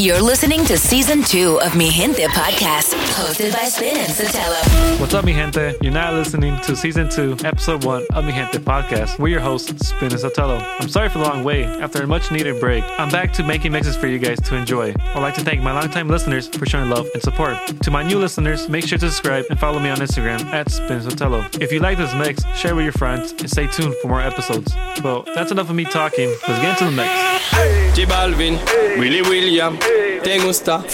You're listening to season two of Mi Gente podcast, hosted by Spin and Sotelo. What's up, mi gente? You're now listening to season two, episode one of Mi Gente podcast. We're your hosts, Spin and Sotelo. I'm sorry for the long wait. After a much needed break, I'm back to making mixes for you guys to enjoy. I'd like to thank my longtime listeners for showing love and support. To my new listeners, make sure to subscribe and follow me on Instagram at Spin Sotelo. If you like this mix, share with your friends and stay tuned for more episodes. Well, that's enough of me talking. Let's get into the mix. J Balvin, Willy William, te gusta.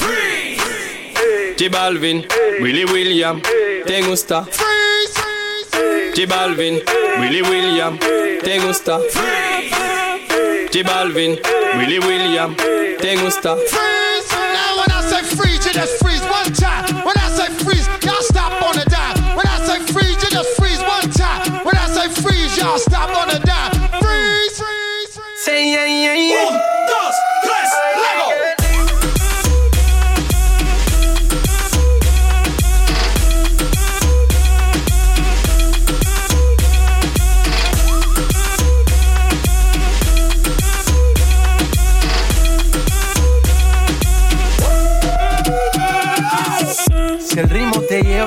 J Balvin, Willy William, te gusta. J Balvin, Willy William, te gusta. J Balvin, Willy William, te gusta. freeze. Now when I say freeze, you just freeze one time. When I say freeze, y'all stop on the dime. When I say freeze, you just freeze one time. When I say freeze, y'all stop on the dime. Freeze, freeze, freeze. Say yeah, yeah, yeah.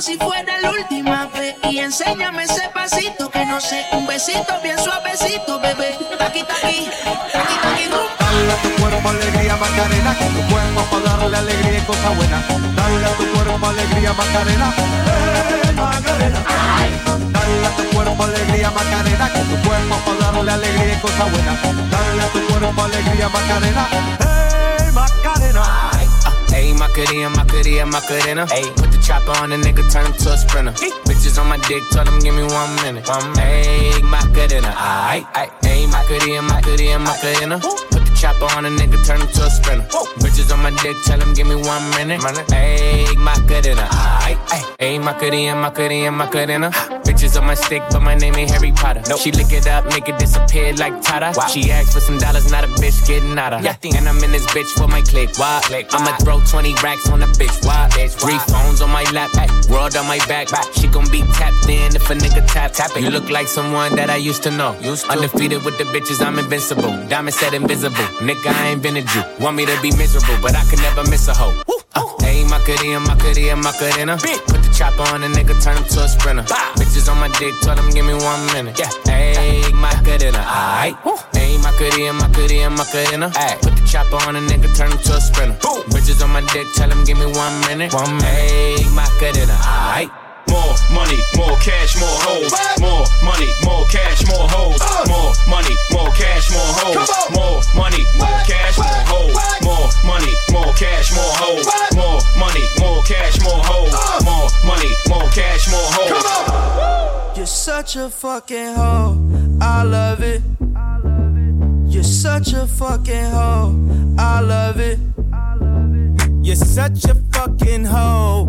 Como si fuera la última vez y enséñame ese pasito que no sé, un besito bien suavecito, bebé. Aquí, aquí, aquí, rumba. Dale a tu cuerpo alegría Macarena, con tu cuerpo para darle alegría y cosas buenas. Dale a tu cuerpo alegría Macarena, eh Macarena. Dale a tu cuerpo alegría Macarena, con tu cuerpo para darle alegría y cosas buenas. Dale a tu cuerpo alegría Macarena, eh Macarena. Ayy, Macarena, Macarena, Macarena. Ayy, put the chopper on the nigga, turn him to a sprinter. Bitches on my dick, tell them give me one minute. Ayy, Macarena, aight, aight. Ayy, Macarena, Macarena, Macarena. The chopper on a nigga, turn him to a sprinter. Bitches on my dick, tell him give me one minute. Ayy, Macarena. Ayy, Macarena, Macarena, Macarena. Bitches on my stick, but my name ain't Harry Potter. She lick it up, make it disappear like Tata. She asked for some dollars, not a bitch getting out of. And I'm in this bitch for my click. Why? click. I'ma throw 20 racks on a bitch. Why? bitch Three phones on my lap, world on my back. She gon' be tapped in if a nigga tap tap it. You look like someone that I used to know. Undefeated with the bitches, I'm invincible. Diamond said invisible. Nigga, I ain't been a Jew. Want me to be miserable, but I can never miss a hoe. Woo. Uh, hey, Macarena, Macarena, Macarena. Put the chopper on a nigga, turn him to a sprinter. Bitches on my dick, tell them give me one minute. Yeah. Hey, Macarena, aight. Hey, Macarena, Macarena, Macarena. Put the chopper on a nigga, turn him to a sprinter. Bitches on my dick, tell them give me one minute. One minute. Hey, Macarena, aight. More money, more cash, more hoes. More money, more cash, more hoes. More money, more cash, more hoes. More money, more cash, more hoes. More money, more cash, more hoes. More money, more cash, more hoes. More money, more cash, more hoes. You're such a fucking hoe. I love it. You're such a fucking hoe. I love it. You're such a fucking hoe.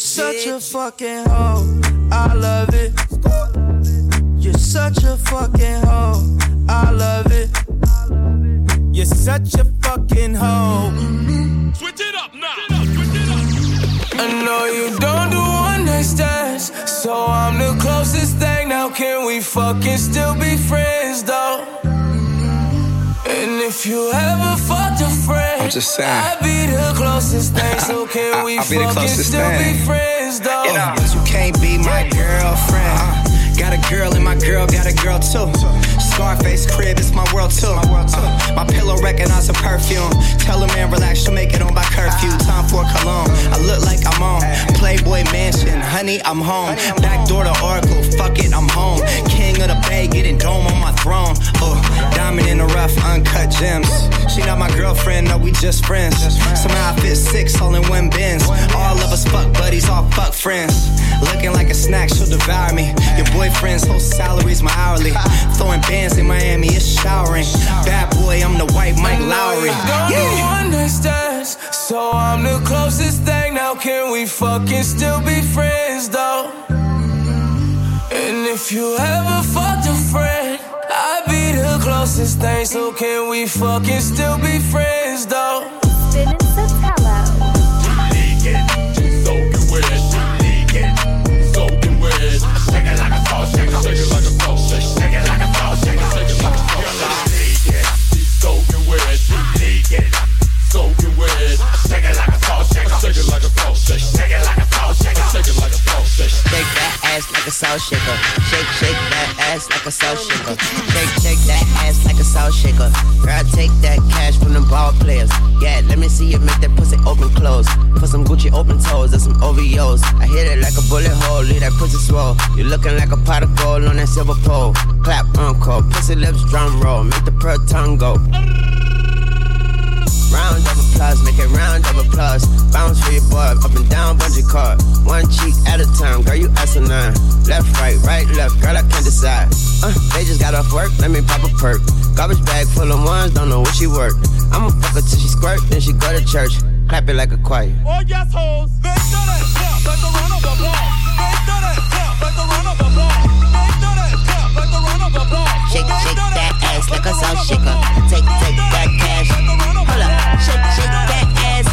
You're such a fucking hoe. I love it. You're such a fucking hoe. I love it. You're such a fucking hoe. Switch it up now. Switch it up. I know you don't do one night stands, so I'm the closest thing. Now can we fucking still be friends though? And if you ever fucked a friend, I'm just saying. I'd be the closest thing. So can we I'll be the closest still thing. be friends though? You know, but you can't be my girlfriend. Got a girl and my girl got a girl too. Scarface crib, it's my world too. Uh, my pillow recognize a perfume. Tell a man relax, she'll make it on by curfew. Time for cologne. I look like I'm on Playboy Mansion. Honey, I'm home. Back door to Oracle. Fuck it, I'm home. King of the Bay, getting dome on my throne. Uh, diamond in the rough, uncut gems. She not my girlfriend, no, we just friends. Somehow I fit six all in one bins. All of us fuck buddies, all fuck friends. Looking like a snack, she'll devour me. Your boyfriend's whole salary's my hourly. Throwing bands in Miami, it's showering. Bad boy, I'm the white Mike Lowrey. Don't do one night stands, so I'm the closest thing. Now can we fucking still be friends though? And if you ever fucked a friend, I'd be the closest thing. So can we fucking still be friends though? Like a salt shaker. Shake, shake that ass like a salt shaker. Shake, shake that ass like a salt shaker. Girl, take that cash from the ball players. Yeah, let me see you make that pussy open close. Put some Gucci open toes and some OVOs. I hit it like a bullet hole, leave that pussy swole. You looking like a pot of gold on that silver pole. Clap, uncle, pussy lips, drum roll, make the pearl tongue go. Round applause, make it round of applause. Bounce for your boy, up and down, bungee cord. One cheek at a time, girl, you asinine. Left, right, right, left, girl, I can't decide. Uh, they just got off work, let me pop a perk. Garbage bag full of ones, don't know what she work. I'ma fuck her till she squirt, then she go to church. Clap it like a choir. Oh yes, hoes. Do that like the run of applause. They do that clap like the run of applause. They do that clap like the run of. Shake, shake that ass like a salt shaker. Take, take that cash. Pull up, shake, shake that ass.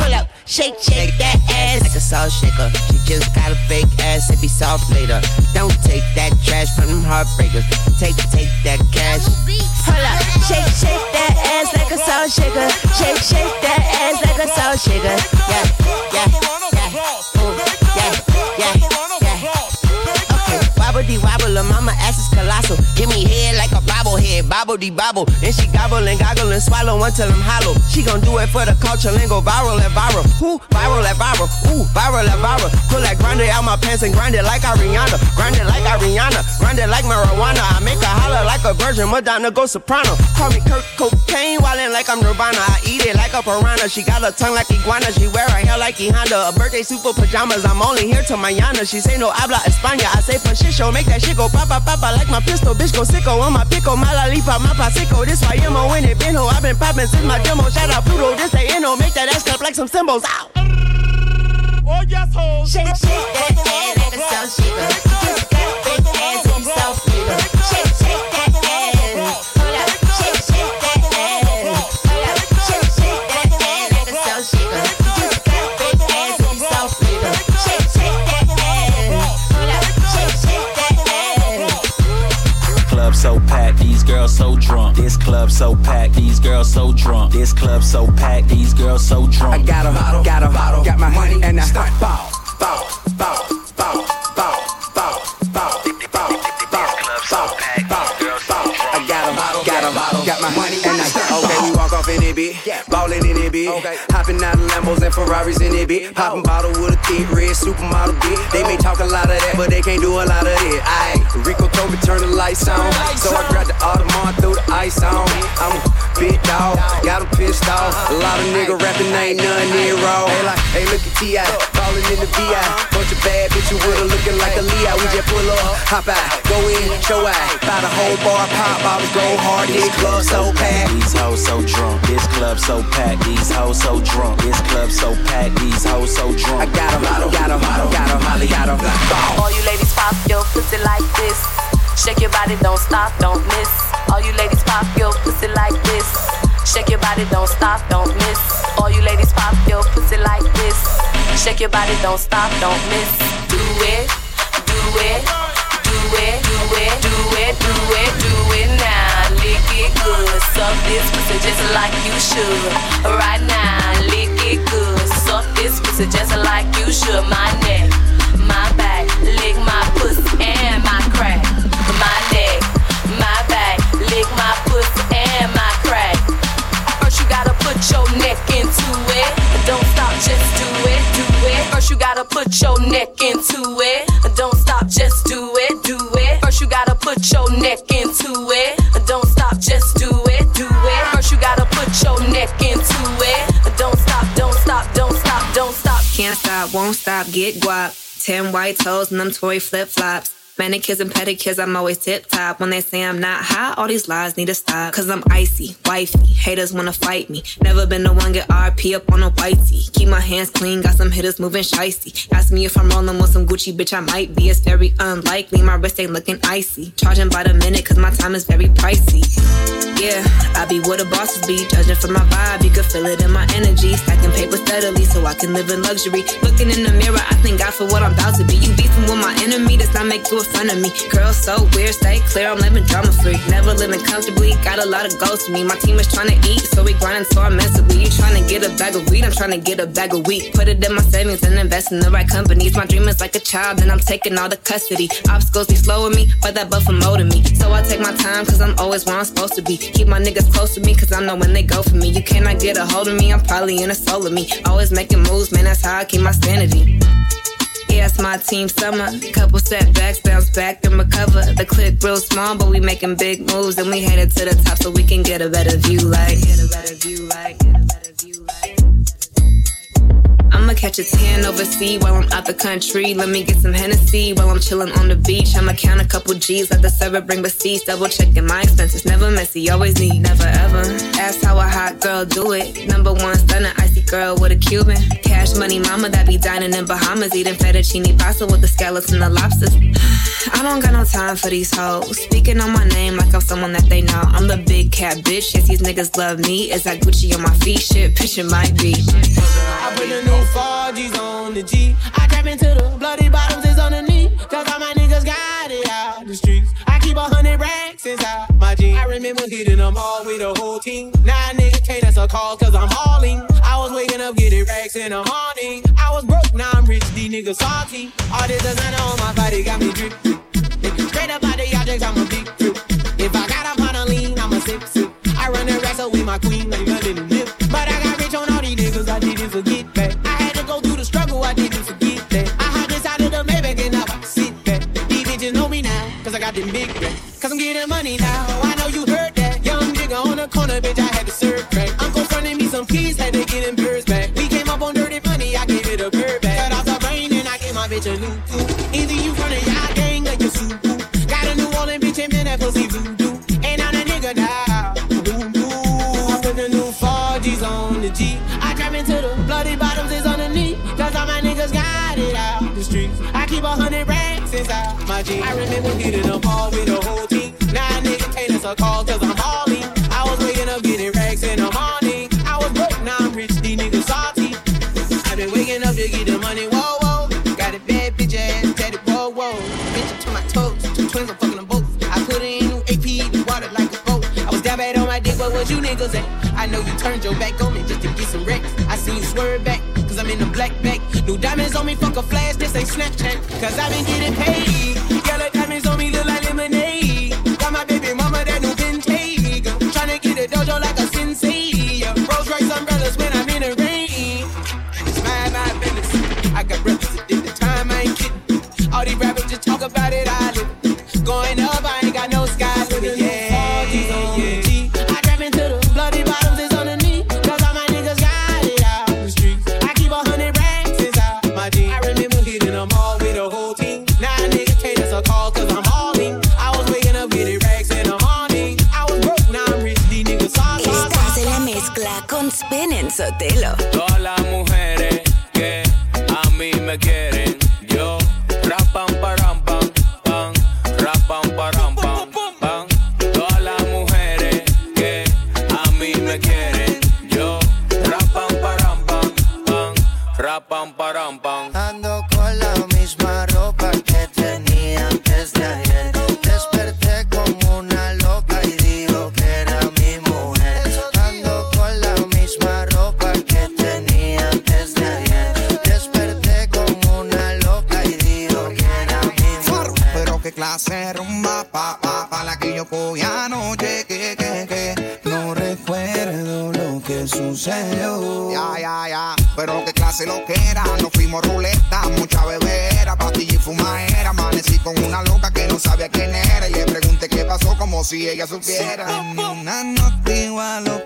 Pull up, shake, shake that ass like a salt shaker. She just got a fake ass, it be soft later. Don't take that trash from them heartbreakers. Take, take that cash. Pull up, shake, shake that ass like a salt shaker. Shake, shake that ass like a salt shaker. Yeah, yeah, yeah. Ooh, yeah, yeah de wobble, her mama ass is colossal. Give me head like a bobblehead, bobble de bobble. Then she gobble and goggle and swallow until I'm hollow. She gon' do it for the culture and go viral at viral. Who viral at viral? Ooh, viral at viral. Pull that grinder out my pants and grind it like Ariana. Grind it like Ariana. Grind it like marijuana. I make her holler like a virgin. Madonna go soprano. Call me Kurt Cocaine, wildin' like I'm Nirvana. I eat it like a piranha. She got a tongue like iguana. She wear her hair like E Honda. A birthday suit for pajamas. I'm only here to Mayana. She say no habla España. I say Pachicho Make that shit go papa papa like my pistol. Bitch go sicko on my pico. My lollipop, my pasico. This why I'm when it been ho. I've been poppin' since my demo. Shout out Pluto. This they inno. Make that ass clap like some cymbals. Ow. Oh, yes, ho. Shake, shake that ass like a soul shaker. Just got big ass and so so drunk. This club so packed, these girls so drunk. This club so packed, these girls so drunk. I got a bottle, got a bottle, got my money and I start bow, off in it, bitch. Ballin' in it, bitch. Hopping out of Lambos and Ferraris in it, bitch. Poppin' oh. bottle with a thick red supermodel, bitch. They may talk a lot of that, but they can't do a lot of it. Aye, Rico told me turn the lights on. So I grabbed the Audemars, threw the ice on. I'm a big dog, got 'em pissed off. A lot of nigga rapping, ain't none near raw. Hey, like, hey, look at T.I. Uh. Ballin' in the VI. Bunch of bad bitches with her looking like a Leo. We just pull up, hop out, go in, show out. Buy the whole bar, pop bottles, go hard. This club so packed. These hoes so drunk. This club so packed. These hoes so drunk. This club so packed. These hoes so drunk. I got a bottle, got a bottle, got a bottle, got a. All you ladies pop your pussy like this. Shake your body, don't stop, don't miss. All you ladies pop your pussy like this. Shake your body, don't stop, don't miss. All you ladies pop your pussy like this. Shake your body, don't stop, don't miss. Do it, do it, do it, do it, do it, do it, do it now. Lick it good, suck this pussy just like you should. Right now, lick it good, suck this pussy just like you should. My neck, my back, lick my pussy and my crack. My neck, my back, lick my pussy and my crack. First you gotta put your neck into it. Don't stop, just do it, do it. First you gotta put your neck into it. Don't stop, just do it, do it. First you gotta put your neck into it. Don't stop, just do it, do it. First you gotta put your neck into it. Don't stop, don't stop, don't stop, don't stop. Can't stop, won't stop, get guap. Ten white toes and them toy flip flops. Manicures and pedicures, I'm always tip top. When they say I'm not hot, all these lies need to stop. Cause I'm icy, wifey. Haters wanna fight me. Never been the one get RP up on a whitey. Keep my hands clean, got some hitters moving shicey. Ask me if I'm rolling with some Gucci, bitch, I might be. It's very unlikely, my wrist ain't looking icy. Charging by the minute, cause my time is very pricey. Yeah, I be where the bosses be. Judging from my vibe, you can feel it in my energy. Stacking paper steadily so I can live in luxury. Looking in the mirror, I thank God for what I'm about to be. You beefing with my enemy, does not make you friend of me. Girl, so weird, stay clear, I'm living drama free. Never living comfortably, got a lot of goals to me. My team is trying to eat, so we grinding so immensely. You trying to get a bag of weed, I'm trying to get a bag of wheat. Put it in my savings and invest in the right companies. My dream is like a child, and I'm taking all the custody. Obstacles be slowing me, but that buffer molding me. So I take my time, cause I'm always where I'm supposed to be. Keep my niggas close to me, cause I know when they go for me. You cannot get a hold of me, I'm probably in a soul of me. Always making moves, man, that's how I keep my sanity. Yeah, it's my team summer. Couple setbacks, bounce back and recover. The clip real small, but we making big moves and we headed to the top so we can get a better view. Like, get a better view. Like, get a better view. Like. I'ma catch a tan overseas while I'm out the country. Let me get some Hennessy while I'm chilling on the beach. I'ma count a couple G's, let the server bring receipts. Double checking my expenses, never messy, always neat, never ever. Ask how a hot girl do it. Number one stunner, icy girl with a Cuban. Cash money mama that be dining in Bahamas, eating fettuccine pasta with the scallops and the lobsters. I don't got no time for these hoes. Speaking on my name like I'm someone that they know. I'm the big cat bitch. Yes, these niggas love me. Is that Gucci on my feet? Shit, picture might be. I put the four G's on the G. I trap into the bloody bottoms It's on. Cause all my niggas got it out the streets. I keep a hundred racks inside my jeans. I remember hitting them all with the whole team. Now niggas can't answer calls cause I'm hauling. I was waking up getting racks in the morning. I was broke, now I'm rich, these niggas salty. All this designer on my body got me drip. Straight up out the objects, I'm a big drip. If I got up on a lean, I'm a sip sip. I run the wrestle with my queen like nothing to live. But I got rich on all these niggas, I didn't forget. put get up, in I see that. These bitches know me now, cause I got them big racks. Cause I'm getting money now, I know you heard that. Young nigga on the corner, bitch, I had to serve I'm confronting me some keys, had to get them back. Since a hundred racks inside my jeans. I remember hitting up all with the whole team. Now nah, nigga can't answer a call cause I'm hauling. I was waking up getting racks in the morning. I was broke, now I'm rich, these niggas salty. I've been waking up to get the money, whoa, whoa. Got a bad bitch ass, tatted, whoa, whoa. Bitch, to my toes, two twins, I'm fucking them both. I put in new AP, the water like a boat. I was down bad on my dick, what was you niggas at? I know you turned your back on me just to get some racks. I seen you swerve back, cause I'm in the black back. New diamonds on me, fuck a flash, this ain't Snapchat. Cause I been getting paid. para pam, pam. si ella supiera. Ninguna no te igualo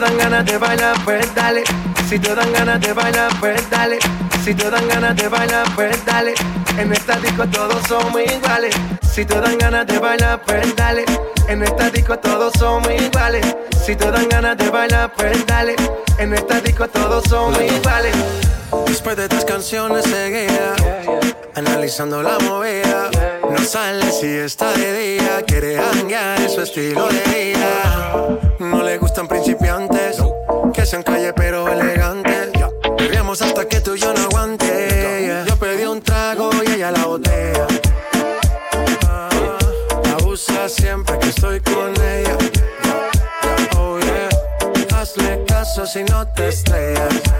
te dan ganas de bailar, pues dale. Si te dan ganas de bailar, pues dale. Si te dan ganas de bailar, pues dale. En esta disco todos somos iguales. Si te dan ganas de bailar, pues dale. En esta disco todos somos iguales. Si te dan ganas de bailar, pues dale. En esta disco todos somos iguales. Después de tres canciones seguía analizando la movida. No sale si está de día, quiere hanguear, es su estilo de vida. No le gustan principiantes, que sean calle pero elegantes. Bebíamos hasta que tú y yo no aguante. Yo pedí un trago y ella la botella. Ah, Abusa siempre que estoy con ella. Oh yeah, hazle caso si no te estrellas.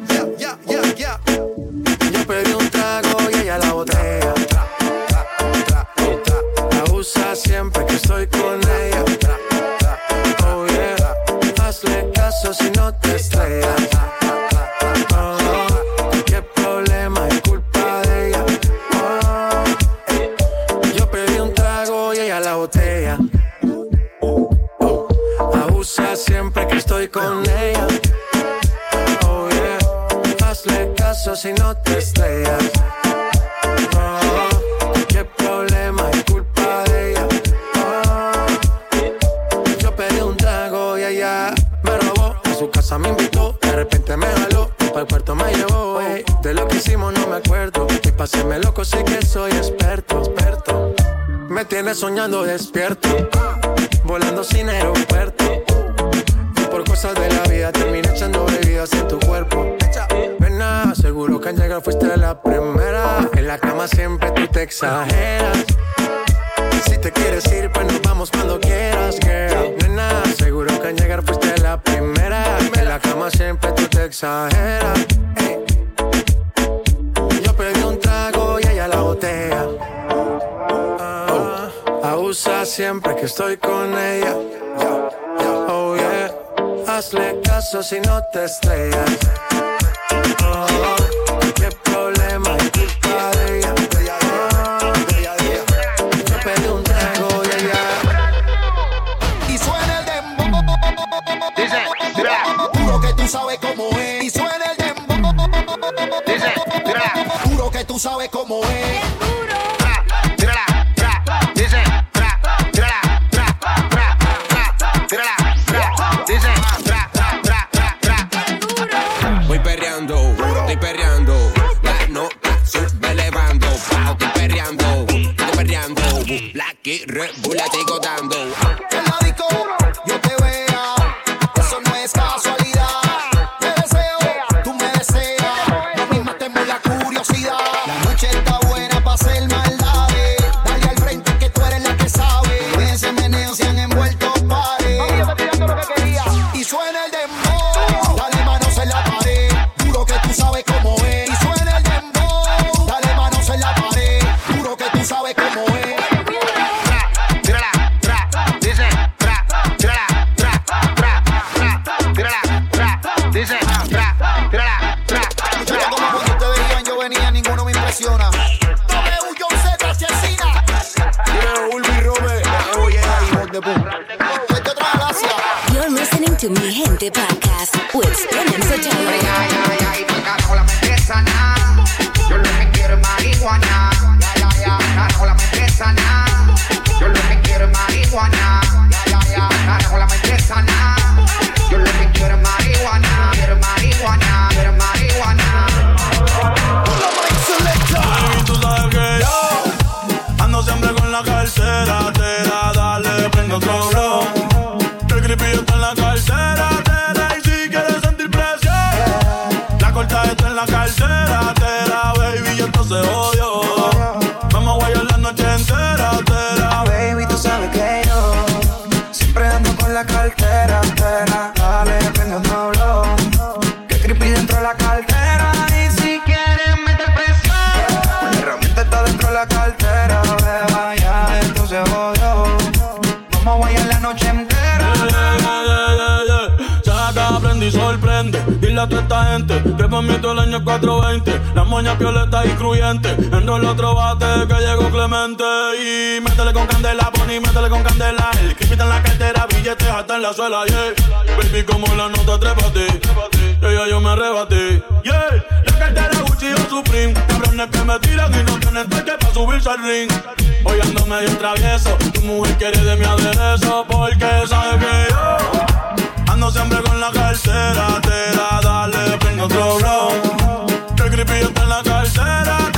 Soñando despierto, que estoy con ella. Oh yeah, hazle caso si no te estrellas. Oh, qué problema es culpa de ella. De de de ella. Yo pedí un trago y ella. Y suena el dembow. Dice, Juro que tú sabes cómo es. Y suena el dembow. Dice, Juro que tú sabes cómo es. el año 420. La moña violeta y cruyente. Enrola otro bate que llegó Clemente. Y métele con candela, Bonnie, métele con candela. El que en la cartera, billetes hasta en la suela, yeah. Baby, como la nota, trépate. Ella yo me arrebaté, yeah. La cartera Gucci o Supreme. Cabrones que me tiran y no tienen toque para subirse al ring. Hoy ando medio travieso. Tu mujer quiere de mi aderezo porque sabe que yo siempre con la cartera. Tera, dale, prende otro blow. Que el creepy está en la cartera.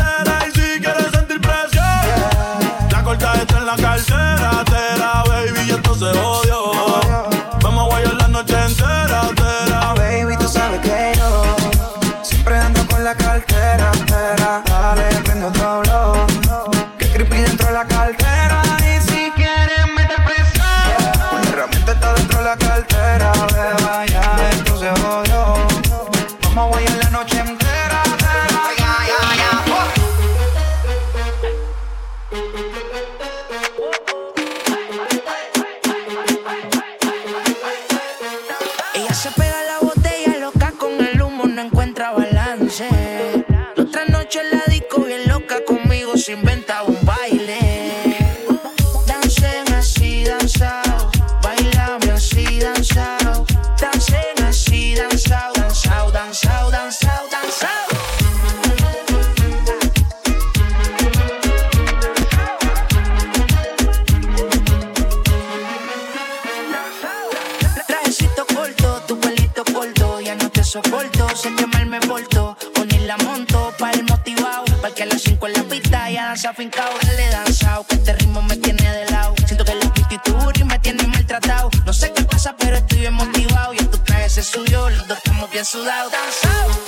inventado. So loud and shout.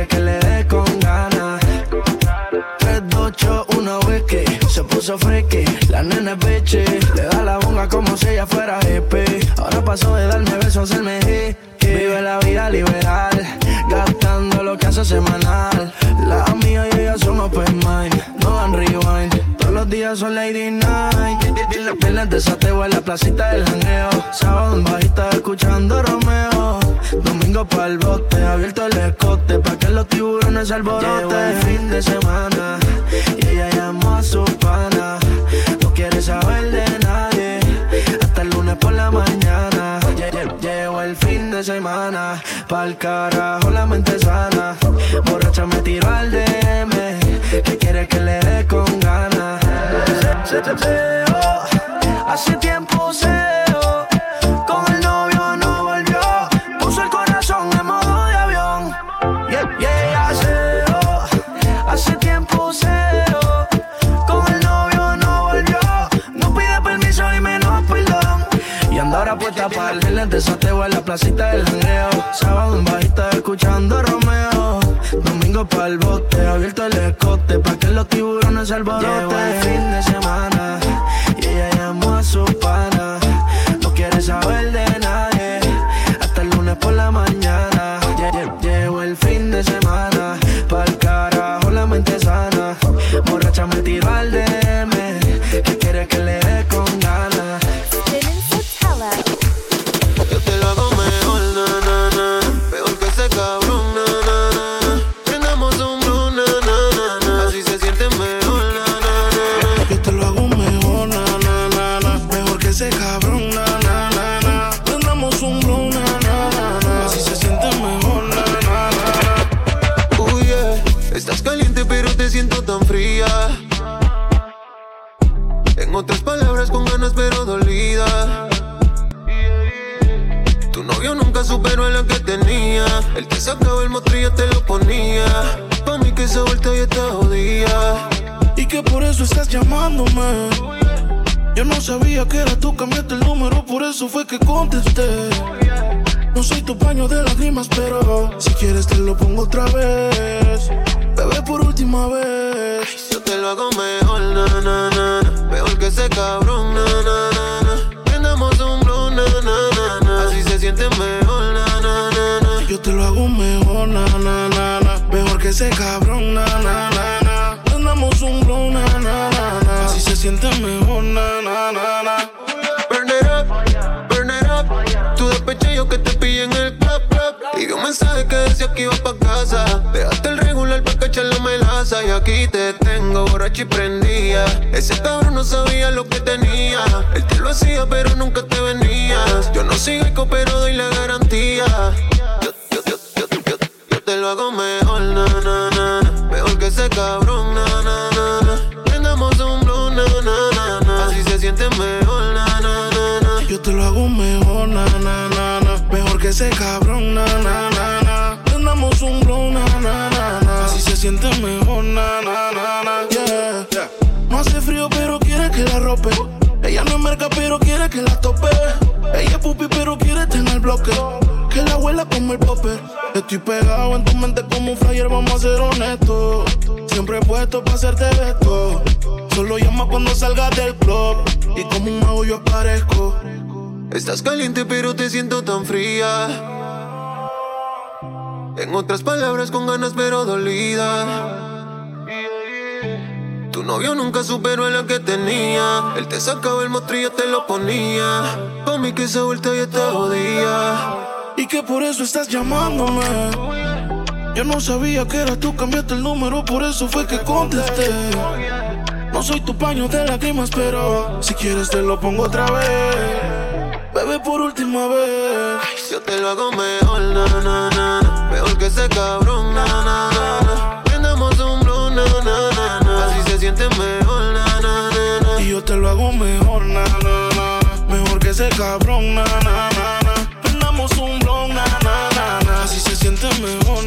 Quiere que le dé con ganas. 3, 2, 8, 1, whisky. Se puso friki, la nena es bitchy. Le da la bonga como si ella fuera hippie. Ahora pasó de darme besos a hacerme. Vive la vida liberal, gastando lo que hace semanal. Días son lady night. Viernes desateo en la placita del janeo. Sábado en bajita escuchando Romeo. Domingo pa'l bote, abierto el escote Pa' que los tiburones alboroten Llegó el fin de semana Y ella llamó a su pana No quiere saber de nadie Hasta el lunes por la mañana Lle- lle- Llegó el fin de semana Pa'l carajo la mente sana Borracha me tiró al DM Que quiere que le dé Se- se- se- oh, Hace tiempo seo Con el novio no volvió. Puso el corazón en modo de avión. Yeah, yeah, seo Hace tiempo seo Con el novio no volvió. No pide permiso y menos perdón. Y anda ahora puesta para el desateo en la placita del jangueo. Sábado en bajita escuchando Romeo Domingo pa'l bote, abierto el escote Pa' que los tiburones alboroten. Llegó el fin de semana superó a la que tenía. Él te sacaba el mostrillo, te lo ponía. Pa' mí que esa vuelta ya está jodida. Y que por eso estás llamándome. Yo no sabía que era tú, cambiaste el número, por eso fue que contesté. No soy tu paño de lágrimas, pero si quieres te lo pongo otra vez. Bebé, por última vez. lo hago mejor, na, na, na, na. Mejor que ese cabrón, na, na, na, na. Prendamos un blow, na, na, na, na. Así se siente mejor. Yo te lo hago mejor, na. Mejor que ese cabrón, na, na. Prendamos un blow, na, na. Así se siente mejor, na, na, na, na. Burn it up, burn it up. Tu despeche yo que te pillé en el club, club. Y vi un mensaje que decía que iba pa' casa. Dejaste el regular pa' cachar la melaza. Y aquí te tengo borracho y prendía. Ese cabrón no sabía lo que tenía. Él te lo hacía, pero nunca te venías. Yo no sigo pero doy la garantía. Te lo hago mejor, na, na, na. Mejor que ese cabrón, na, na, na, na. Prendamos un blow, na, na, na, na. Así se siente mejor, na, na, na, na. Yo te lo hago mejor, na, na, na, na. Mejor que ese cabrón, na, na, na, na. Prendamos un blow, na, na, na, na. Así se siente mejor, na, na, na, na. Yeah. No hace frío, pero quiere que la rope. Ella no es merca, pero quiere que la tope. Ella es pupi, pero quiere tener bloque. Que la abuela como el popper. Estoy pegado en tu mente como un flyer, vamos a ser honestos. Siempre he puesto para hacerte esto. Solo llama cuando salgas del club. Y como un mago yo aparezco. Estás caliente pero te siento tan fría. En otras palabras con ganas pero dolida. Tu novio nunca superó a la que tenía. Él te sacaba el mostrillo, te lo ponía. Pa' mí que esa vuelta ya te jodía. Y que por eso estás llamándome. Yo no sabía que era tú, cambiaste el número, por eso fue que contesté. No soy tu paño de lágrimas, pero si quieres te lo pongo otra vez. Bebé, por última vez. Yo te lo hago mejor, na, na, na. Mejor que ese cabrón, na, na, na. Prendamos un blow, na, na, na, na. Así se siente mejor, na, na, na. Y yo te lo hago mejor, na, na, na. Mejor que ese cabrón, na, na. Así se siente mejor,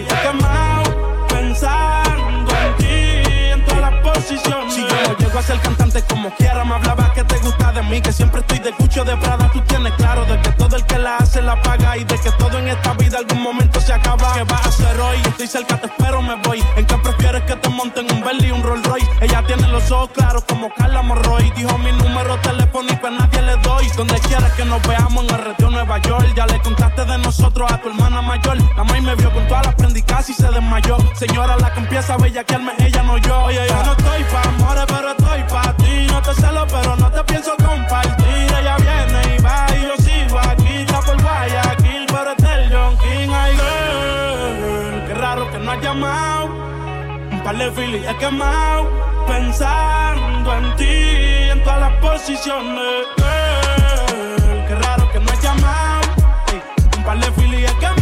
He quemado. Pensando en ti en todas las posiciones. Si yo no llego a ser cantante como quiera, me hablaba que te gusta de mí. Que siempre estoy de cucho de Prada. Tú tienes claro de que todo el que la hace la paga. Y de que todo en esta vida algún momento se acaba. ¿Qué vas a hacer hoy? Estoy cerca, te espero, me voy. ¿En qué prefieres que te monten un Bentley y un Rolls Royce? Ella tiene los ojos claros como Carla Morroy. Dijo mi número telefónico a nadie le doy. Donde quieras que nos veamos en el retiro Nueva York. Ya le contaste de nosotros a tu hermana mayor. La maíz me vio con todas las prendicas y se desmayó. Señora, la que empieza a bellaquearme, ella no yo. Oye, yo no estoy pa' amores, pero estoy pa' ti. No te celo, pero no te pienso compartir. De filis he quemado. Pensando en ti en todas las posiciones. Girl, qué raro que no has llamado. Un par de filis he quemado.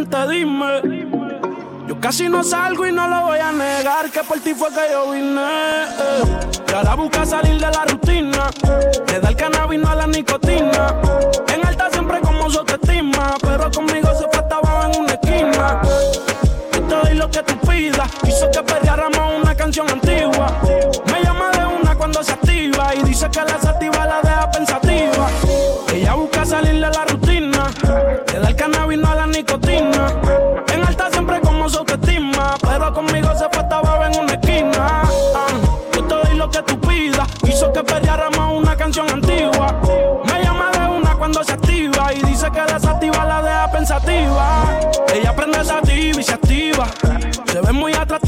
solamente dime. Yo casi no salgo y no lo voy a negar, que por ti fue que yo vine. eh. Y ahora busca salir de la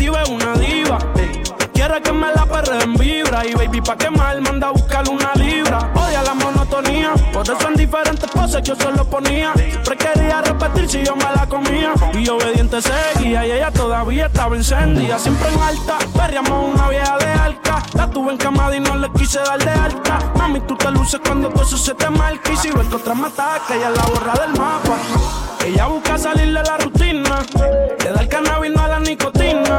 atractiva, es una diva. Quiere que me la perre en vibra y baby pa' quemar manda a buscar una libra. Odia la monotonía, por eso yo solo ponía. Siempre quería repetir si yo me la comía. Y obediente seguía y ella todavía estaba encendida. Siempre en alta, perreamos una vieja de alca. La tuve en camada y no le quise dar de alta. Mami, tú te luces cuando todo eso se te marca. Y si ves que otra me ataca, ella la borra del mapa. Ella busca salir de la rutina, le da el cannabis no a la nicotina.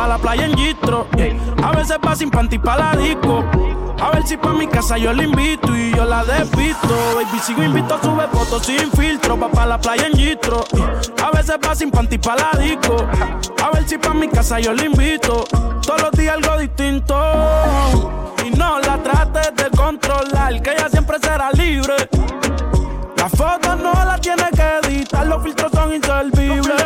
Pa' la playa en gistro. A veces va sin panty pa' la disco. A ver si pa' mi casa yo la invito y yo la despisto. Baby, sigo invito, sube fotos sin filtro, pa' pa' la playa en gistro. A veces va sin panty pa' la disco. A ver si pa' mi casa yo la invito. Todos los días algo distinto. Y no la trates de controlar, que ella siempre será libre. Las fotos no las tiene que editar, los filtros son inservibles.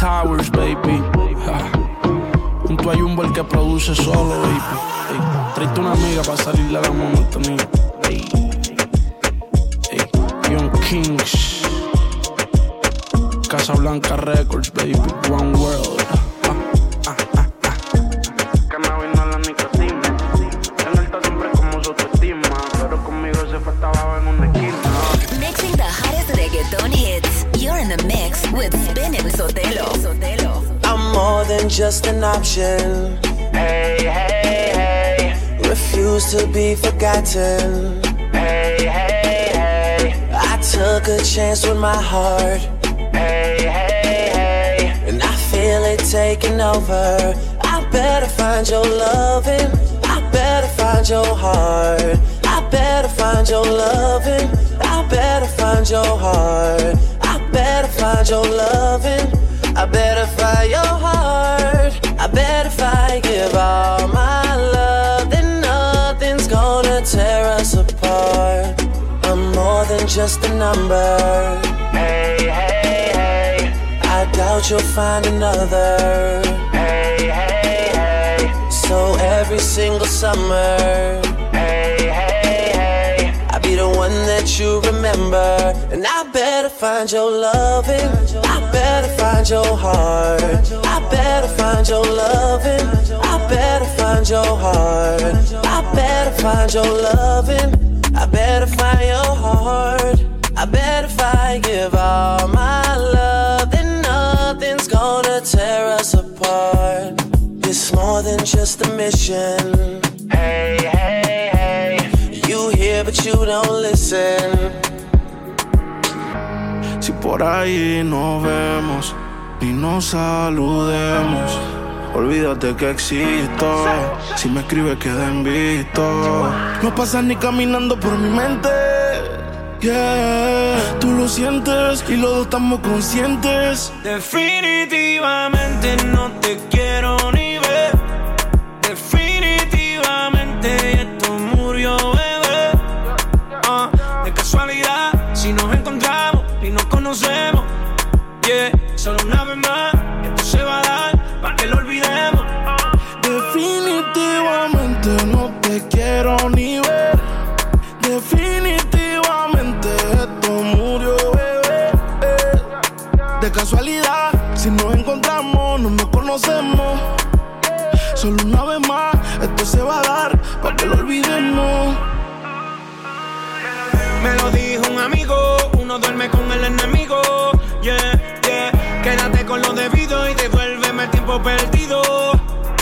Towers, baby. Junto a Jumbo el que produce solo, baby. Ey, una amiga para salir de la monotonía. Ey, ey, Young Kings. Casa Blanca Records, baby. One World. Ah, ah, ah, ah. Cannabis no la nicotina. En alta siempre como su autoestima. Pero conmigo se fue hasta abajo en una esquina. Mixing the hottest reggaeton hits. You're in the mix with Spin and Sotelo. More than just an option. Hey, hey, hey. Refuse to be forgotten. Hey, hey, hey. I took a chance with my heart. Hey, hey, hey. And I feel it taking over. I better find your loving. I better find your heart. I better find your loving. I better find your heart. I better find your loving. I better find your heart. I bet if I give all my love, then nothing's gonna tear us apart. I'm more than just a number. Hey, hey, hey. I doubt you'll find another. Hey, hey, hey. So every single summer. One that you remember. And I better find your loving. I better find your heart. I better find your loving. I better find your heart. I better find your loving. I better find your heart. I bet if I give all my love, then nothing's gonna tear us apart. It's more than just a mission. Hey. But you don't listen. Si por ahí nos vemos y nos saludemos, olvídate que existo. Si me escribes, queda en visto. No pasas ni caminando por mi mente. Yeah, tú lo sientes y los dos estamos conscientes. Definitivamente no te quiero ni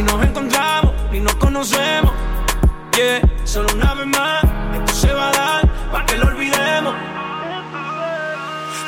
si nos encontramos y nos conocemos. Yeah, solo una vez más,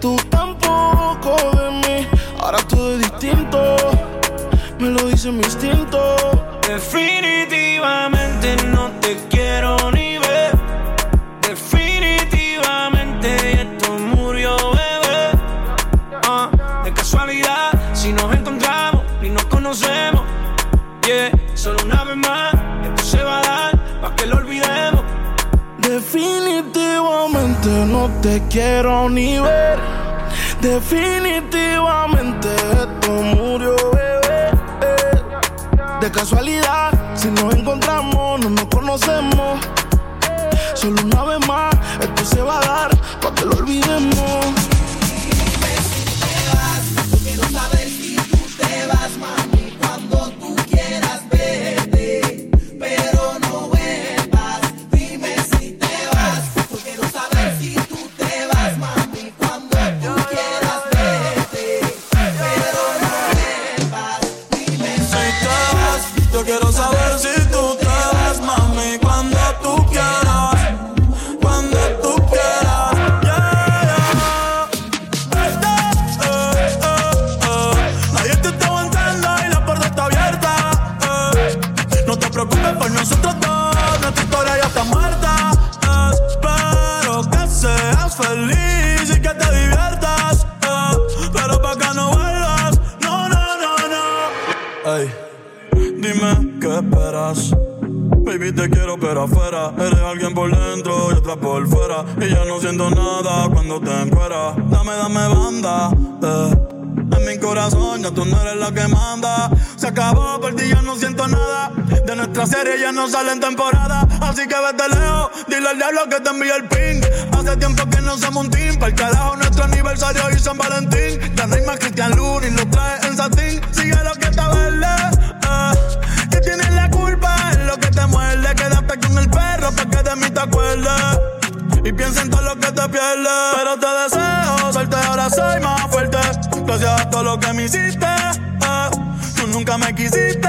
tú tampoco de mí. Ahora todo es distinto, me lo dice mi instinto. Definitivamente no te quiero te quiero ni ver. Definitivamente esto murió, bebé. De casualidad, si nos encontramos, no nos conocemos. Solo una vez más, esto se va a dar para que lo olvidemos. Quiero saber si tú te vas, mami, nuestra serie ya no sale en temporada Así que vete lejos, dile al diablo que te envíe el ping Hace tiempo que no somos un team Para el carajo nuestro aniversario y San Valentín hay más Cristian Luni, lo trae en satín Sigue lo que está verde, eh que tienes la culpa es lo que te muerde. Quédate con el perro para que de mí te acuerdes. Y piensa en todo lo que te pierdes. Pero te deseo suerte, ahora soy más fuerte. Gracias a todo lo que me hiciste. eh. Tú nunca me quisiste.